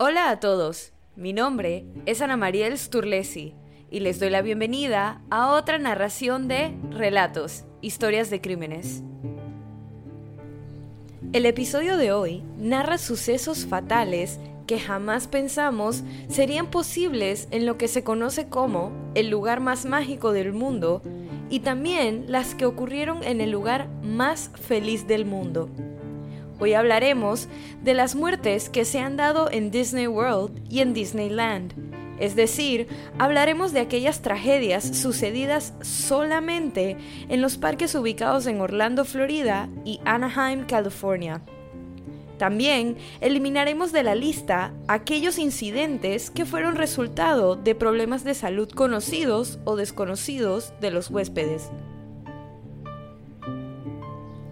Hola a todos, mi nombre es Ana Mariel Sturlesi y les doy la bienvenida a otra narración de Relatos, Historias de Crímenes. El episodio de hoy narra sucesos fatales que jamás pensamos serían posibles en lo que se conoce como el lugar más mágico del mundo y también las que ocurrieron en el lugar más feliz del mundo. Hoy hablaremos de las muertes que se han dado en Disney World y en Disneyland. Es decir, hablaremos de aquellas tragedias sucedidas solamente en los parques ubicados en Orlando, Florida y Anaheim, California. También eliminaremos de la lista aquellos incidentes que fueron resultado de problemas de salud conocidos o desconocidos de los huéspedes.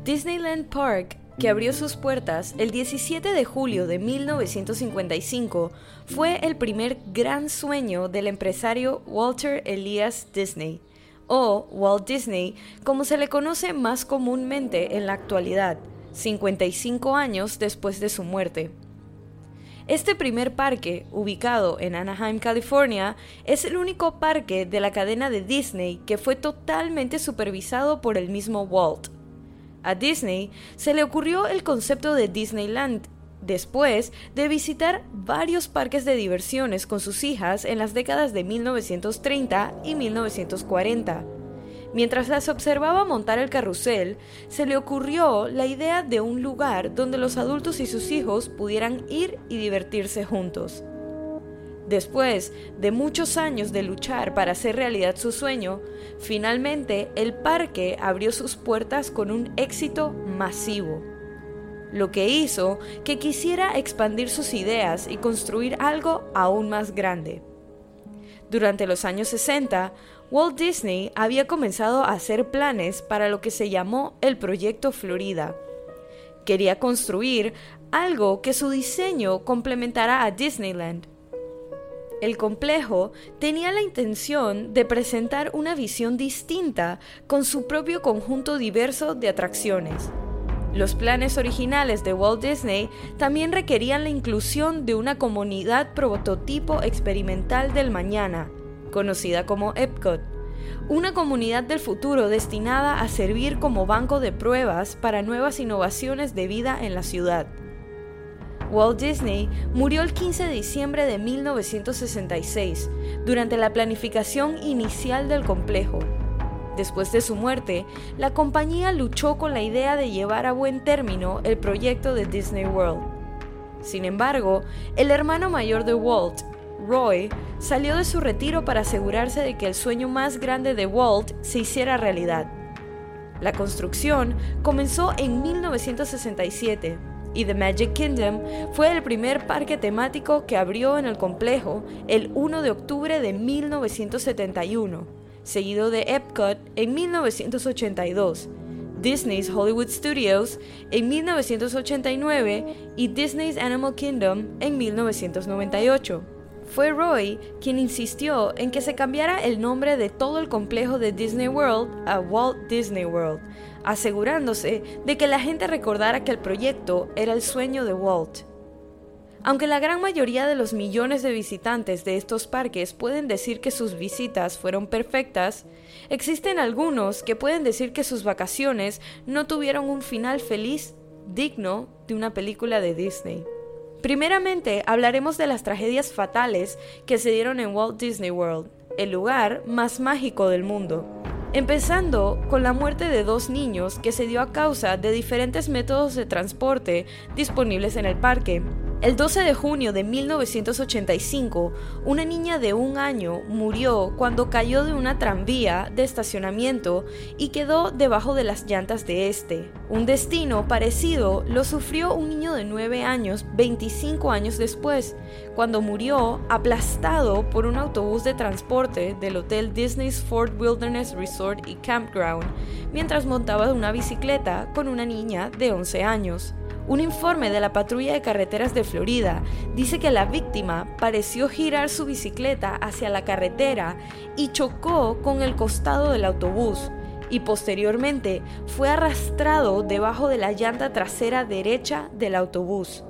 Disneyland Park que abrió sus puertas el 17 de julio de 1955, fue el primer gran sueño del empresario Walter Elias Disney, o Walt Disney, como se le conoce más comúnmente en la actualidad, 55 años después de su muerte. Este primer parque, ubicado en Anaheim, California, es el único parque de la cadena de Disney que fue totalmente supervisado por el mismo Walt. A Disney se le ocurrió el concepto de Disneyland después de visitar varios parques de diversiones con sus hijas en las décadas de 1930 y 1940. Mientras las observaba montar el carrusel, se le ocurrió la idea de un lugar donde los adultos y sus hijos pudieran ir y divertirse juntos. Después de muchos años de luchar para hacer realidad su sueño, finalmente el parque abrió sus puertas con un éxito masivo, lo que hizo que quisiera expandir sus ideas y construir algo aún más grande. Durante los años 60, Walt Disney había comenzado a hacer planes para lo que se llamó el Proyecto Florida. Quería construir algo que su diseño complementara a Disneyland el complejo tenía la intención de presentar una visión distinta con su propio conjunto diverso de atracciones. Los planes originales de Walt Disney también requerían la inclusión de una comunidad prototipo experimental del mañana, conocida como Epcot, una comunidad del futuro destinada a servir como banco de pruebas para nuevas innovaciones de vida en la ciudad. Walt Disney murió el 15 de diciembre de 1966 durante la planificación inicial del complejo. Después de su muerte, la compañía luchó con la idea de llevar a buen término el proyecto de Disney World. Sin embargo, el hermano mayor de Walt, Roy, salió de su retiro para asegurarse de que el sueño más grande de Walt se hiciera realidad. La construcción comenzó en 1967 y The Magic Kingdom fue el primer parque temático que abrió en el complejo el 1 de octubre de 1971, seguido de Epcot en 1982. Disney's Hollywood Studios en 1989 y Disney's Animal Kingdom en 1998. Fue Roy quien insistió en que se cambiara el nombre de todo el complejo de Disney World a Walt Disney World, asegurándose de que la gente recordara que el proyecto era el sueño de Walt. Aunque la gran mayoría de los millones de visitantes de estos parques pueden decir que sus visitas fueron perfectas, existen algunos que pueden decir que sus vacaciones no tuvieron un final feliz digno de una película de Disney. Primeramente hablaremos de las tragedias fatales que se dieron en Walt Disney World, el lugar más mágico del mundo. Empezando con la muerte de dos niños que se dio a causa de diferentes métodos de transporte disponibles en el parque. El 12 de junio de 1985, una niña de un año murió cuando cayó de una tranvía de estacionamiento y quedó debajo de las llantas de este. Un destino parecido lo sufrió un niño de 9 años 25 años después, cuando murió aplastado por un autobús de transporte del Hotel Disney's Fort Wilderness Resort y Campground, mientras montaba una bicicleta con una niña de 11 años. Un informe de la patrulla de carreteras de Florida dice que la víctima pareció girar su bicicleta hacia la carretera y chocó con el costado del autobús y posteriormente fue arrastrado debajo de la llanta trasera derecha del autobús.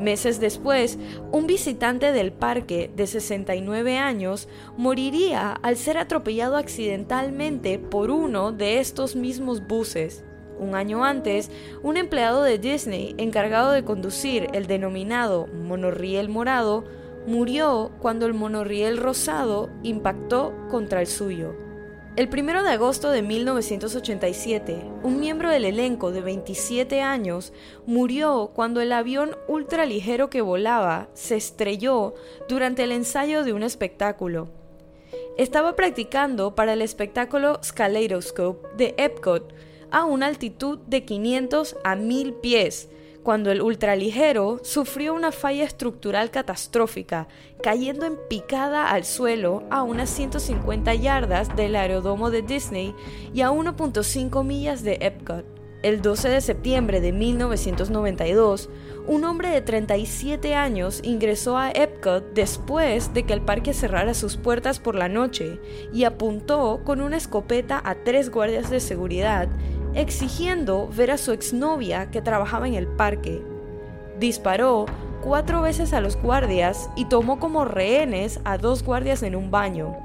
Meses después, un visitante del parque de 69 años moriría al ser atropellado accidentalmente por uno de estos mismos buses. Un año antes, un empleado de Disney encargado de conducir el denominado monorriel morado murió cuando el monorriel rosado impactó contra el suyo. El 1 de agosto de 1987, un miembro del elenco de 27 años murió cuando el avión ultraligero que volaba se estrelló durante el ensayo de un espectáculo. Estaba practicando para el espectáculo Scaleidoscope de Epcot a una altitud de 500 a 1000 pies, cuando el ultraligero sufrió una falla estructural catastrófica, cayendo en picada al suelo a unas 150 yardas del aeródromo de Disney y a 1.5 millas de Epcot. El 12 de septiembre de 1992, un hombre de 37 años ingresó a Epcot después de que el parque cerrara sus puertas por la noche y apuntó con una escopeta a tres guardias de seguridad exigiendo ver a su exnovia que trabajaba en el parque. Disparó cuatro veces a los guardias y tomó como rehenes a dos guardias en un baño.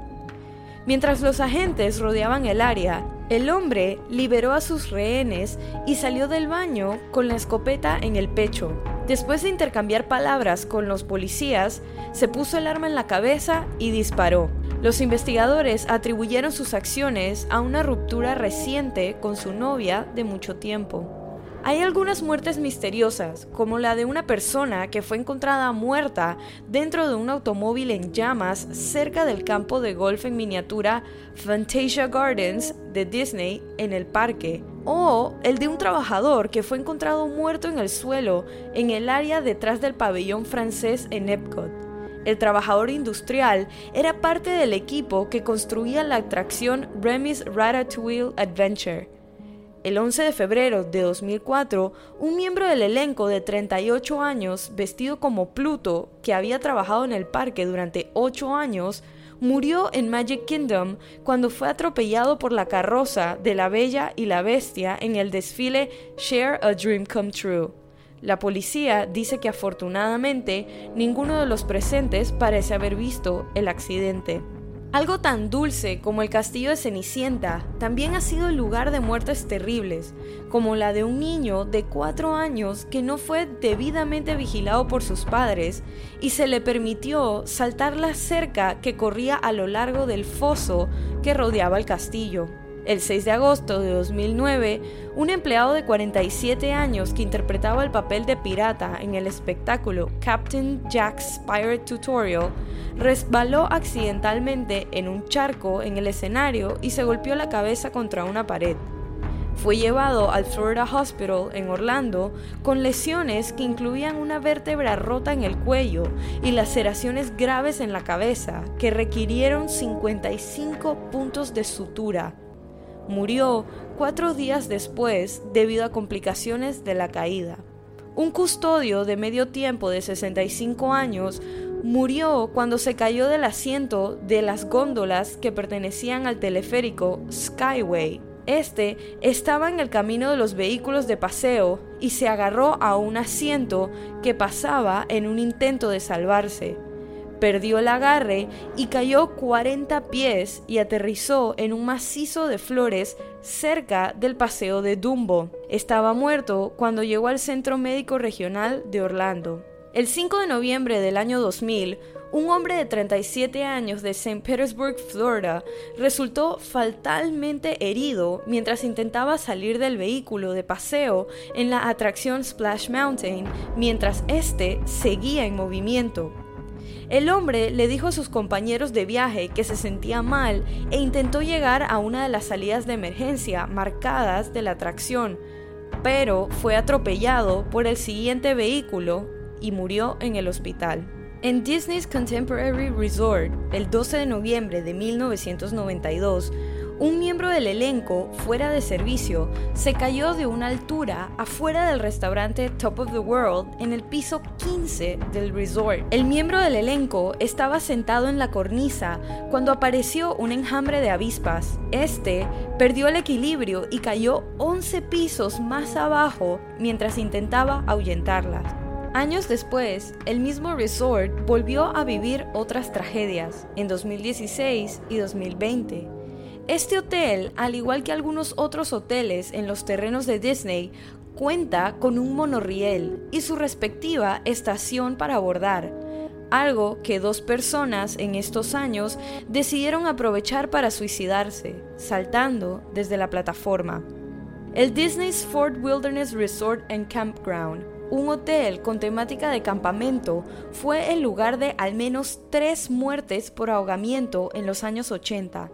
Mientras los agentes rodeaban el área, el hombre liberó a sus rehenes y salió del baño con la escopeta en el pecho. Después de intercambiar palabras con los policías, se puso el arma en la cabeza y disparó. Los investigadores atribuyeron sus acciones a una ruptura reciente con su novia de mucho tiempo. Hay algunas muertes misteriosas, como la de una persona que fue encontrada muerta dentro de un automóvil en llamas cerca del campo de golf en miniatura Fantasia Gardens de Disney en el parque, o el de un trabajador que fue encontrado muerto en el suelo en el área detrás del pabellón francés en Epcot. El trabajador industrial era parte del equipo que construía la atracción Remy's Ratatouille Adventure. El 11 de febrero de 2004, un miembro del elenco de 38 años, vestido como Pluto, que había trabajado en el parque durante 8 años, murió en Magic Kingdom cuando fue atropellado por la carroza de la Bella y la Bestia en el desfile Share a Dream Come True. La policía dice que afortunadamente ninguno de los presentes parece haber visto el accidente. Algo tan dulce como el castillo de Cenicienta también ha sido el lugar de muertes terribles, como la de un niño de cuatro años que no fue debidamente vigilado por sus padres y se le permitió saltar la cerca que corría a lo largo del foso que rodeaba el castillo. El 6 de agosto de 2009, un empleado de 47 años que interpretaba el papel de pirata en el espectáculo Captain Jack's Pirate Tutorial resbaló accidentalmente en un charco en el escenario y se golpeó la cabeza contra una pared. Fue llevado al Florida Hospital en Orlando con lesiones que incluían una vértebra rota en el cuello y laceraciones graves en la cabeza que requirieron 55 puntos de sutura murió cuatro días después debido a complicaciones de la caída. Un custodio de medio tiempo de 65 años murió cuando se cayó del asiento de las góndolas que pertenecían al teleférico Skyway. Este estaba en el camino de los vehículos de paseo y se agarró a un asiento que pasaba en un intento de salvarse perdió el agarre y cayó 40 pies y aterrizó en un macizo de flores cerca del paseo de Dumbo. Estaba muerto cuando llegó al Centro Médico Regional de Orlando. El 5 de noviembre del año 2000, un hombre de 37 años de St. Petersburg, Florida, resultó fatalmente herido mientras intentaba salir del vehículo de paseo en la atracción Splash Mountain mientras éste seguía en movimiento. El hombre le dijo a sus compañeros de viaje que se sentía mal e intentó llegar a una de las salidas de emergencia marcadas de la atracción, pero fue atropellado por el siguiente vehículo y murió en el hospital. En Disney's Contemporary Resort, el 12 de noviembre de 1992, un miembro del elenco, fuera de servicio, se cayó de una altura afuera del restaurante Top of the World en el piso 15 del resort. El miembro del elenco estaba sentado en la cornisa cuando apareció un enjambre de avispas. Este perdió el equilibrio y cayó 11 pisos más abajo mientras intentaba ahuyentarlas. Años después, el mismo resort volvió a vivir otras tragedias, en 2016 y 2020. Este hotel, al igual que algunos otros hoteles en los terrenos de Disney, cuenta con un monorriel y su respectiva estación para abordar, algo que dos personas en estos años decidieron aprovechar para suicidarse, saltando desde la plataforma. El Disney's Fort Wilderness Resort and Campground un hotel con temática de campamento fue el lugar de al menos tres muertes por ahogamiento en los años 80.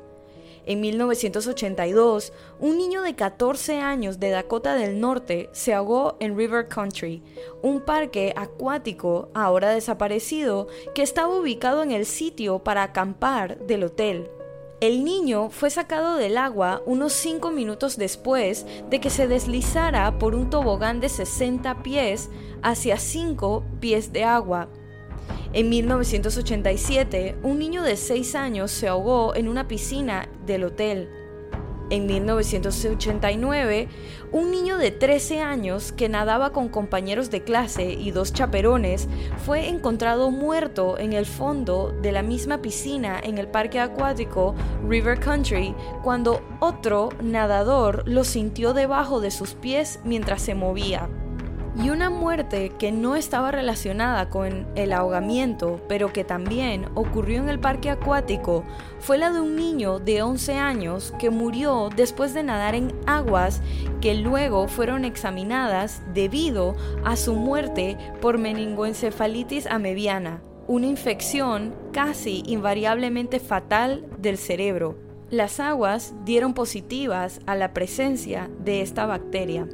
En 1982, un niño de 14 años de Dakota del Norte se ahogó en River Country, un parque acuático ahora desaparecido que estaba ubicado en el sitio para acampar del hotel. El niño fue sacado del agua unos 5 minutos después de que se deslizara por un tobogán de 60 pies hacia 5 pies de agua. En 1987, un niño de 6 años se ahogó en una piscina del hotel. En 1989, un niño de 13 años que nadaba con compañeros de clase y dos chaperones fue encontrado muerto en el fondo de la misma piscina en el parque acuático River Country cuando otro nadador lo sintió debajo de sus pies mientras se movía. Y una muerte que no estaba relacionada con el ahogamiento, pero que también ocurrió en el parque acuático, fue la de un niño de 11 años que murió después de nadar en aguas que luego fueron examinadas debido a su muerte por meningoencefalitis amebiana, una infección casi invariablemente fatal del cerebro. Las aguas dieron positivas a la presencia de esta bacteria.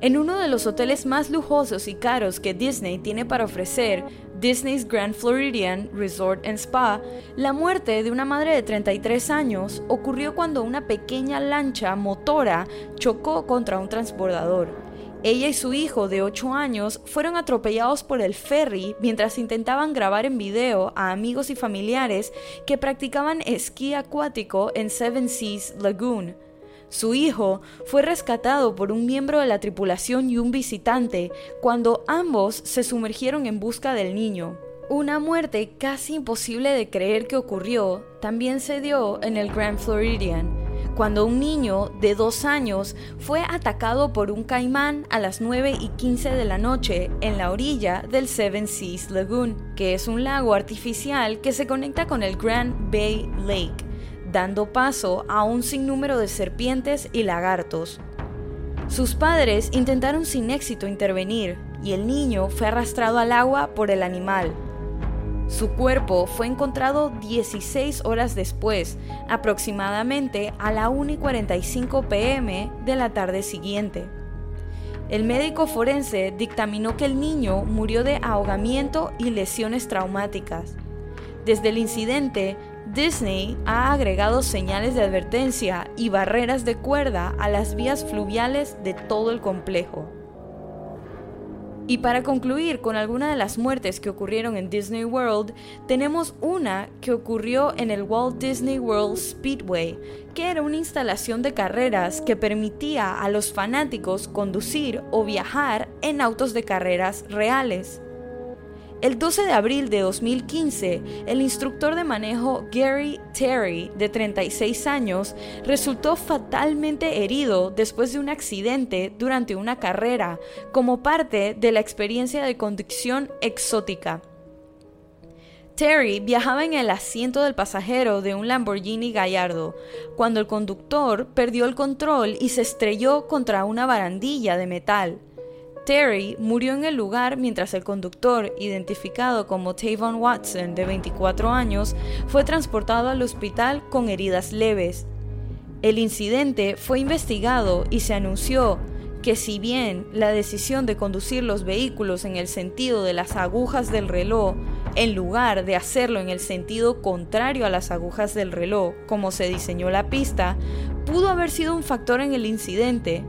En uno de los hoteles más lujosos y caros que Disney tiene para ofrecer, Disney's Grand Floridian Resort and Spa, la muerte de una madre de 33 años ocurrió cuando una pequeña lancha motora chocó contra un transbordador. Ella y su hijo de 8 años fueron atropellados por el ferry mientras intentaban grabar en video a amigos y familiares que practicaban esquí acuático en Seven Seas Lagoon. Su hijo fue rescatado por un miembro de la tripulación y un visitante cuando ambos se sumergieron en busca del niño. Una muerte casi imposible de creer que ocurrió también se dio en el Grand Floridian, cuando un niño de dos años fue atacado por un caimán a las 9 y 15 de la noche en la orilla del Seven Seas Lagoon, que es un lago artificial que se conecta con el Grand Bay Lake dando paso a un sinnúmero de serpientes y lagartos. Sus padres intentaron sin éxito intervenir y el niño fue arrastrado al agua por el animal. Su cuerpo fue encontrado 16 horas después, aproximadamente a la 1 y 45 pm de la tarde siguiente. El médico forense dictaminó que el niño murió de ahogamiento y lesiones traumáticas. Desde el incidente, Disney ha agregado señales de advertencia y barreras de cuerda a las vías fluviales de todo el complejo. Y para concluir con algunas de las muertes que ocurrieron en Disney World, tenemos una que ocurrió en el Walt Disney World Speedway, que era una instalación de carreras que permitía a los fanáticos conducir o viajar en autos de carreras reales. El 12 de abril de 2015, el instructor de manejo Gary Terry, de 36 años, resultó fatalmente herido después de un accidente durante una carrera, como parte de la experiencia de conducción exótica. Terry viajaba en el asiento del pasajero de un Lamborghini Gallardo, cuando el conductor perdió el control y se estrelló contra una barandilla de metal. Terry murió en el lugar mientras el conductor, identificado como Tavon Watson, de 24 años, fue transportado al hospital con heridas leves. El incidente fue investigado y se anunció que si bien la decisión de conducir los vehículos en el sentido de las agujas del reloj, en lugar de hacerlo en el sentido contrario a las agujas del reloj, como se diseñó la pista, pudo haber sido un factor en el incidente,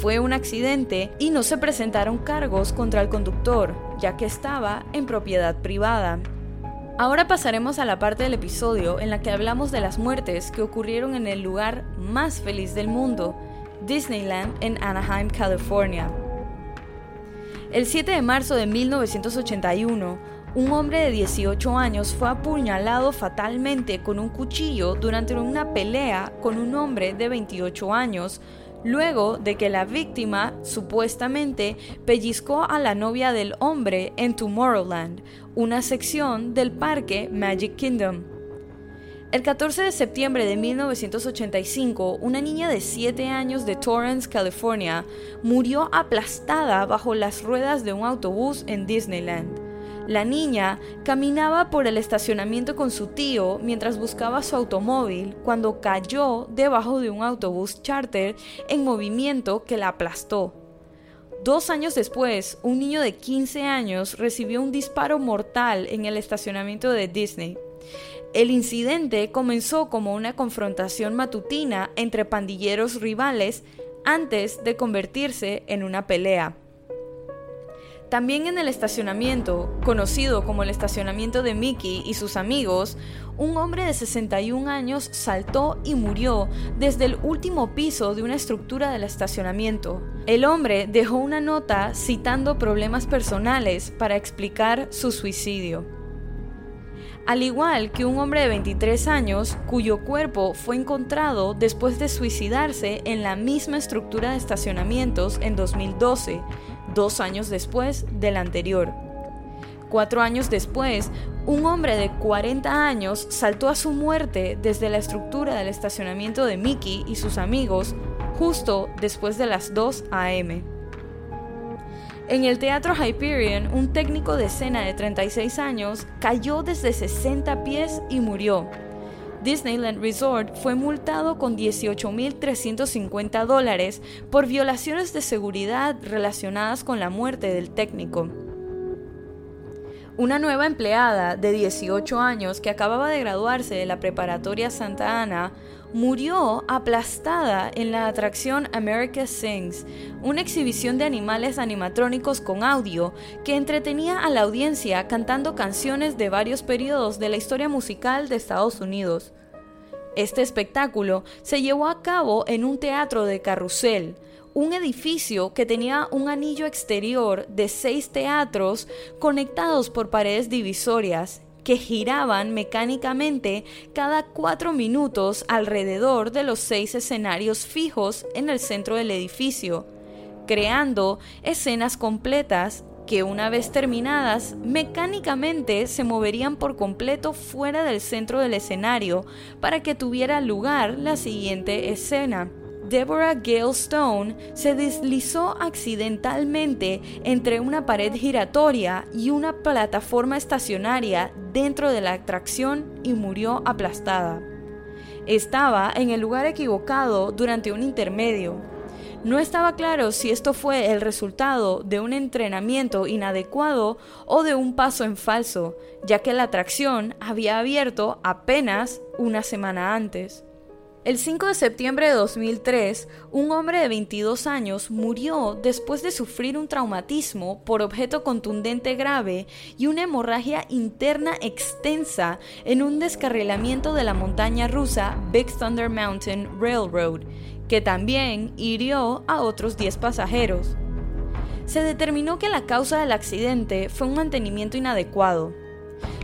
fue un accidente y no se presentaron cargos contra el conductor, ya que estaba en propiedad privada. Ahora pasaremos a la parte del episodio en la que hablamos de las muertes que ocurrieron en el lugar más feliz del mundo, Disneyland en Anaheim, California. El 7 de marzo de 1981, un hombre de 18 años fue apuñalado fatalmente con un cuchillo durante una pelea con un hombre de 28 años, luego de que la víctima supuestamente pellizcó a la novia del hombre en Tomorrowland, una sección del parque Magic Kingdom. El 14 de septiembre de 1985, una niña de 7 años de Torrance, California, murió aplastada bajo las ruedas de un autobús en Disneyland. La niña caminaba por el estacionamiento con su tío mientras buscaba su automóvil cuando cayó debajo de un autobús charter en movimiento que la aplastó. Dos años después, un niño de 15 años recibió un disparo mortal en el estacionamiento de Disney. El incidente comenzó como una confrontación matutina entre pandilleros rivales antes de convertirse en una pelea. También en el estacionamiento, conocido como el estacionamiento de Mickey y sus amigos, un hombre de 61 años saltó y murió desde el último piso de una estructura del estacionamiento. El hombre dejó una nota citando problemas personales para explicar su suicidio al igual que un hombre de 23 años cuyo cuerpo fue encontrado después de suicidarse en la misma estructura de estacionamientos en 2012, dos años después del anterior. Cuatro años después, un hombre de 40 años saltó a su muerte desde la estructura del estacionamiento de Mickey y sus amigos justo después de las 2 a.m. En el Teatro Hyperion, un técnico de escena de 36 años cayó desde 60 pies y murió. Disneyland Resort fue multado con 18.350 dólares por violaciones de seguridad relacionadas con la muerte del técnico. Una nueva empleada de 18 años que acababa de graduarse de la preparatoria Santa Ana murió aplastada en la atracción America Sings, una exhibición de animales animatrónicos con audio que entretenía a la audiencia cantando canciones de varios periodos de la historia musical de Estados Unidos. Este espectáculo se llevó a cabo en un teatro de carrusel, un edificio que tenía un anillo exterior de seis teatros conectados por paredes divisorias que giraban mecánicamente cada cuatro minutos alrededor de los seis escenarios fijos en el centro del edificio, creando escenas completas que una vez terminadas mecánicamente se moverían por completo fuera del centro del escenario para que tuviera lugar la siguiente escena. Deborah Gale Stone se deslizó accidentalmente entre una pared giratoria y una plataforma estacionaria dentro de la atracción y murió aplastada. Estaba en el lugar equivocado durante un intermedio. No estaba claro si esto fue el resultado de un entrenamiento inadecuado o de un paso en falso, ya que la atracción había abierto apenas una semana antes. El 5 de septiembre de 2003, un hombre de 22 años murió después de sufrir un traumatismo por objeto contundente grave y una hemorragia interna extensa en un descarrilamiento de la montaña rusa Big Thunder Mountain Railroad, que también hirió a otros 10 pasajeros. Se determinó que la causa del accidente fue un mantenimiento inadecuado.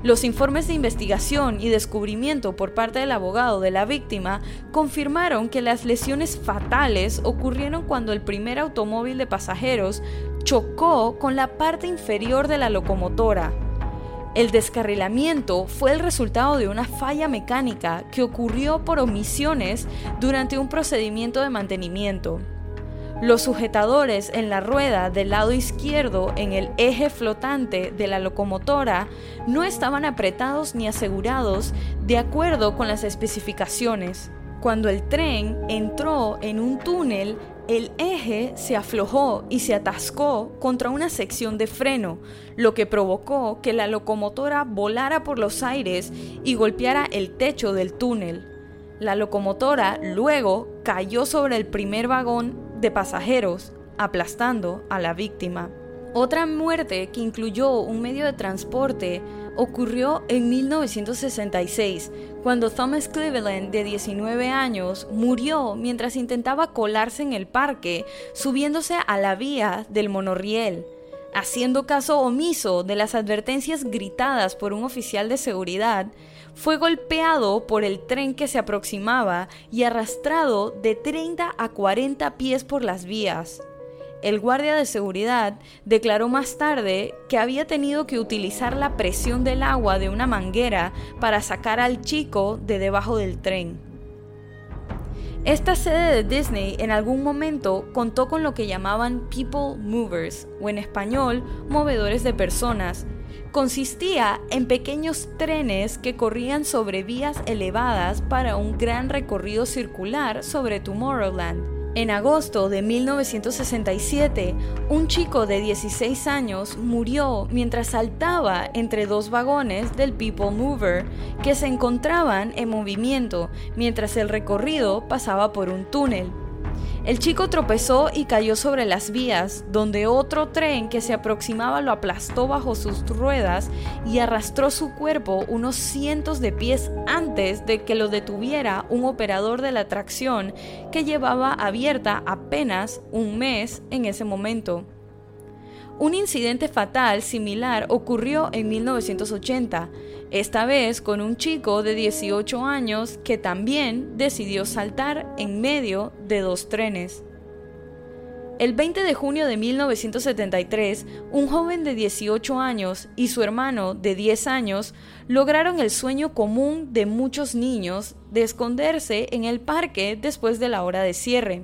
Los informes de investigación y descubrimiento por parte del abogado de la víctima confirmaron que las lesiones fatales ocurrieron cuando el primer automóvil de pasajeros chocó con la parte inferior de la locomotora. El descarrilamiento fue el resultado de una falla mecánica que ocurrió por omisiones durante un procedimiento de mantenimiento. Los sujetadores en la rueda del lado izquierdo en el eje flotante de la locomotora no estaban apretados ni asegurados de acuerdo con las especificaciones. Cuando el tren entró en un túnel, el eje se aflojó y se atascó contra una sección de freno, lo que provocó que la locomotora volara por los aires y golpeara el techo del túnel. La locomotora luego cayó sobre el primer vagón de pasajeros, aplastando a la víctima. Otra muerte que incluyó un medio de transporte ocurrió en 1966, cuando Thomas Cleveland, de 19 años, murió mientras intentaba colarse en el parque, subiéndose a la vía del monorriel. haciendo caso omiso de las advertencias gritadas por un oficial de seguridad, fue golpeado por el tren que se aproximaba y arrastrado de 30 a 40 pies por las vías. El guardia de seguridad declaró más tarde que había tenido que utilizar la presión del agua de una manguera para sacar al chico de debajo del tren. Esta sede de Disney en algún momento contó con lo que llamaban People Movers, o en español, movedores de personas. Consistía en pequeños trenes que corrían sobre vías elevadas para un gran recorrido circular sobre Tomorrowland. En agosto de 1967, un chico de 16 años murió mientras saltaba entre dos vagones del People Mover que se encontraban en movimiento mientras el recorrido pasaba por un túnel. El chico tropezó y cayó sobre las vías, donde otro tren que se aproximaba lo aplastó bajo sus ruedas y arrastró su cuerpo unos cientos de pies antes de que lo detuviera un operador de la atracción que llevaba abierta apenas un mes en ese momento. Un incidente fatal similar ocurrió en 1980, esta vez con un chico de 18 años que también decidió saltar en medio de dos trenes. El 20 de junio de 1973, un joven de 18 años y su hermano de 10 años lograron el sueño común de muchos niños de esconderse en el parque después de la hora de cierre.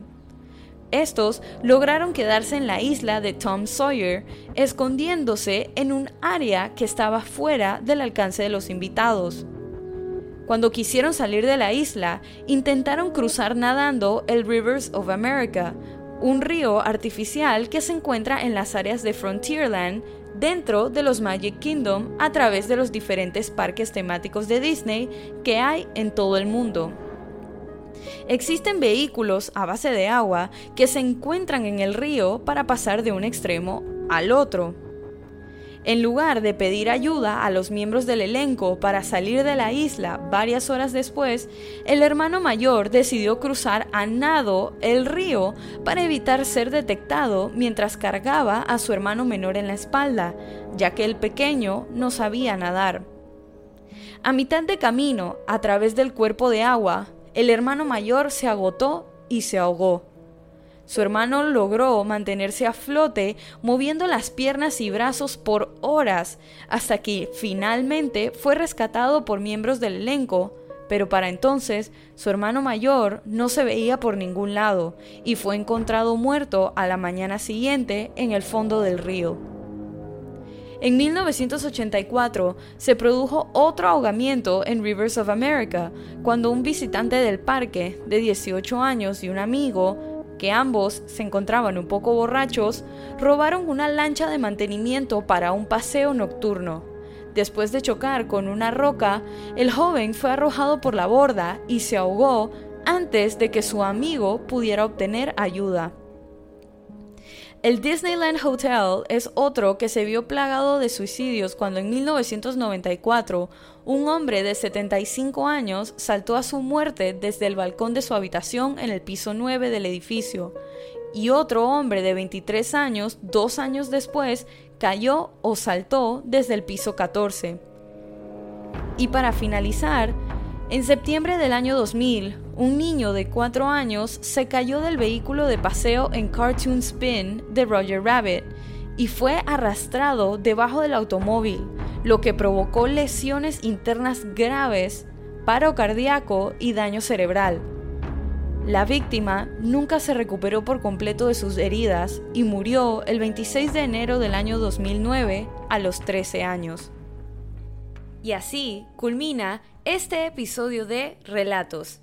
Estos lograron quedarse en la isla de Tom Sawyer, escondiéndose en un área que estaba fuera del alcance de los invitados. Cuando quisieron salir de la isla, intentaron cruzar nadando el Rivers of America, un río artificial que se encuentra en las áreas de Frontierland dentro de los Magic Kingdom a través de los diferentes parques temáticos de Disney que hay en todo el mundo. Existen vehículos a base de agua que se encuentran en el río para pasar de un extremo al otro. En lugar de pedir ayuda a los miembros del elenco para salir de la isla varias horas después, el hermano mayor decidió cruzar a nado el río para evitar ser detectado mientras cargaba a su hermano menor en la espalda, ya que el pequeño no sabía nadar. A mitad de camino, a través del cuerpo de agua, el hermano mayor se agotó y se ahogó. Su hermano logró mantenerse a flote moviendo las piernas y brazos por horas hasta que finalmente fue rescatado por miembros del elenco, pero para entonces su hermano mayor no se veía por ningún lado y fue encontrado muerto a la mañana siguiente en el fondo del río. En 1984 se produjo otro ahogamiento en Rivers of America, cuando un visitante del parque de 18 años y un amigo, que ambos se encontraban un poco borrachos, robaron una lancha de mantenimiento para un paseo nocturno. Después de chocar con una roca, el joven fue arrojado por la borda y se ahogó antes de que su amigo pudiera obtener ayuda. El Disneyland Hotel es otro que se vio plagado de suicidios cuando en 1994 un hombre de 75 años saltó a su muerte desde el balcón de su habitación en el piso 9 del edificio y otro hombre de 23 años, dos años después, cayó o saltó desde el piso 14. Y para finalizar, en septiembre del año 2000, un niño de 4 años se cayó del vehículo de paseo en Cartoon Spin de Roger Rabbit y fue arrastrado debajo del automóvil, lo que provocó lesiones internas graves, paro cardíaco y daño cerebral. La víctima nunca se recuperó por completo de sus heridas y murió el 26 de enero del año 2009 a los 13 años. Y así culmina este episodio de Relatos,